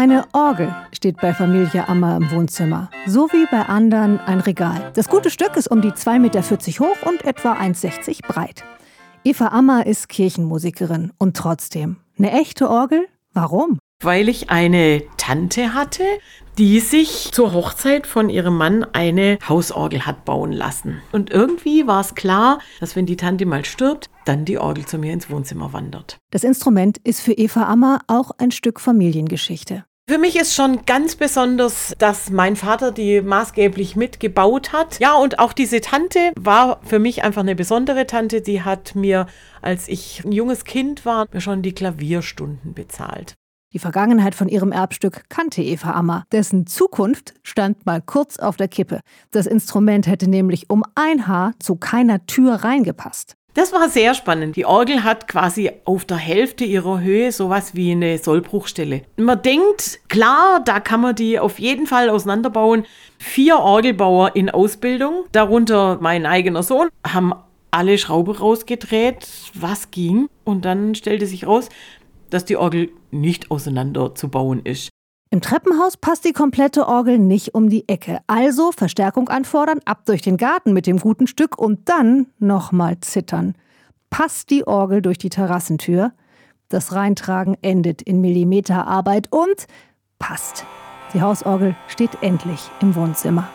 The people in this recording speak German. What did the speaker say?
Eine Orgel steht bei Familie Ammer im Wohnzimmer, so wie bei anderen ein Regal. Das gute Stück ist um die 2,40 Meter hoch und etwa 1,60 breit. Eva Ammer ist Kirchenmusikerin und trotzdem eine echte Orgel? Warum? Weil ich eine Tante hatte, die sich zur Hochzeit von ihrem Mann eine Hausorgel hat bauen lassen. Und irgendwie war es klar, dass wenn die Tante mal stirbt, dann die Orgel zu mir ins Wohnzimmer wandert. Das Instrument ist für Eva Ammer auch ein Stück Familiengeschichte. Für mich ist schon ganz besonders, dass mein Vater die maßgeblich mitgebaut hat. Ja, und auch diese Tante war für mich einfach eine besondere Tante. Die hat mir, als ich ein junges Kind war, mir schon die Klavierstunden bezahlt. Die Vergangenheit von ihrem Erbstück kannte Eva Ammer. Dessen Zukunft stand mal kurz auf der Kippe. Das Instrument hätte nämlich um ein Haar zu keiner Tür reingepasst. Das war sehr spannend. Die Orgel hat quasi auf der Hälfte ihrer Höhe sowas wie eine Sollbruchstelle. Man denkt, klar, da kann man die auf jeden Fall auseinanderbauen. Vier Orgelbauer in Ausbildung, darunter mein eigener Sohn, haben alle Schrauben rausgedreht, was ging. Und dann stellte sich raus, dass die Orgel nicht auseinanderzubauen ist. Im Treppenhaus passt die komplette Orgel nicht um die Ecke. Also Verstärkung anfordern, ab durch den Garten mit dem guten Stück und dann nochmal zittern. Passt die Orgel durch die Terrassentür? Das Reintragen endet in Millimeterarbeit und passt. Die Hausorgel steht endlich im Wohnzimmer.